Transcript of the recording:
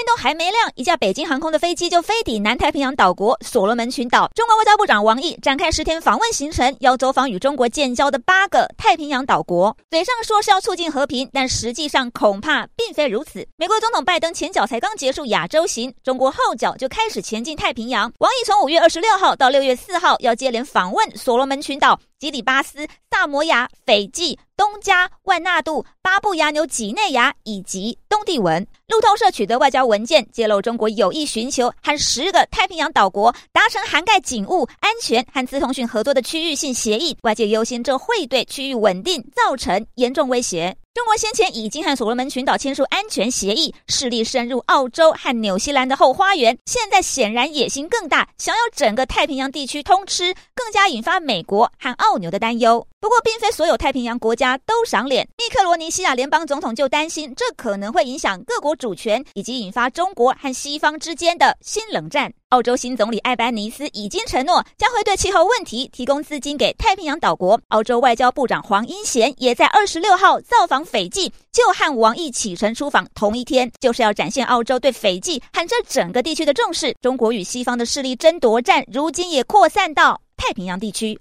天都还没亮，一架北京航空的飞机就飞抵南太平洋岛国所罗门群岛。中国外交部长王毅展开十天访问行程，要走访与中国建交的八个太平洋岛国。嘴上说是要促进和平，但实际上恐怕并非如此。美国总统拜登前脚才刚结束亚洲行，中国后脚就开始前进太平洋。王毅从五月二十六号到六月四号要接连访问所罗门群岛、吉里巴斯、萨摩亚、斐济。东加、万纳度、巴布亚纽几内亚以及地文，路透社取得外交文件，揭露中国有意寻求和十个太平洋岛国达成涵盖警务、安全和资通讯合作的区域性协议。外界忧心这会对区域稳定造成严重威胁。中国先前已经和所罗门群岛签署安全协议，势力深入澳洲和纽西兰的后花园。现在显然野心更大，想要整个太平洋地区通吃，更加引发美国和澳纽的担忧。不过，并非所有太平洋国家都赏脸。密克罗尼西亚联邦总统就担心，这可能会影响各国主权，以及引发中国和西方之间的新冷战。澳洲新总理艾班尼斯已经承诺，将会对气候问题提供资金给太平洋岛国。澳洲外交部长黄英贤也在二十六号造访斐济，就和王毅启程出访同一天，就是要展现澳洲对斐济和这整个地区的重视。中国与西方的势力争夺战，如今也扩散到太平洋地区。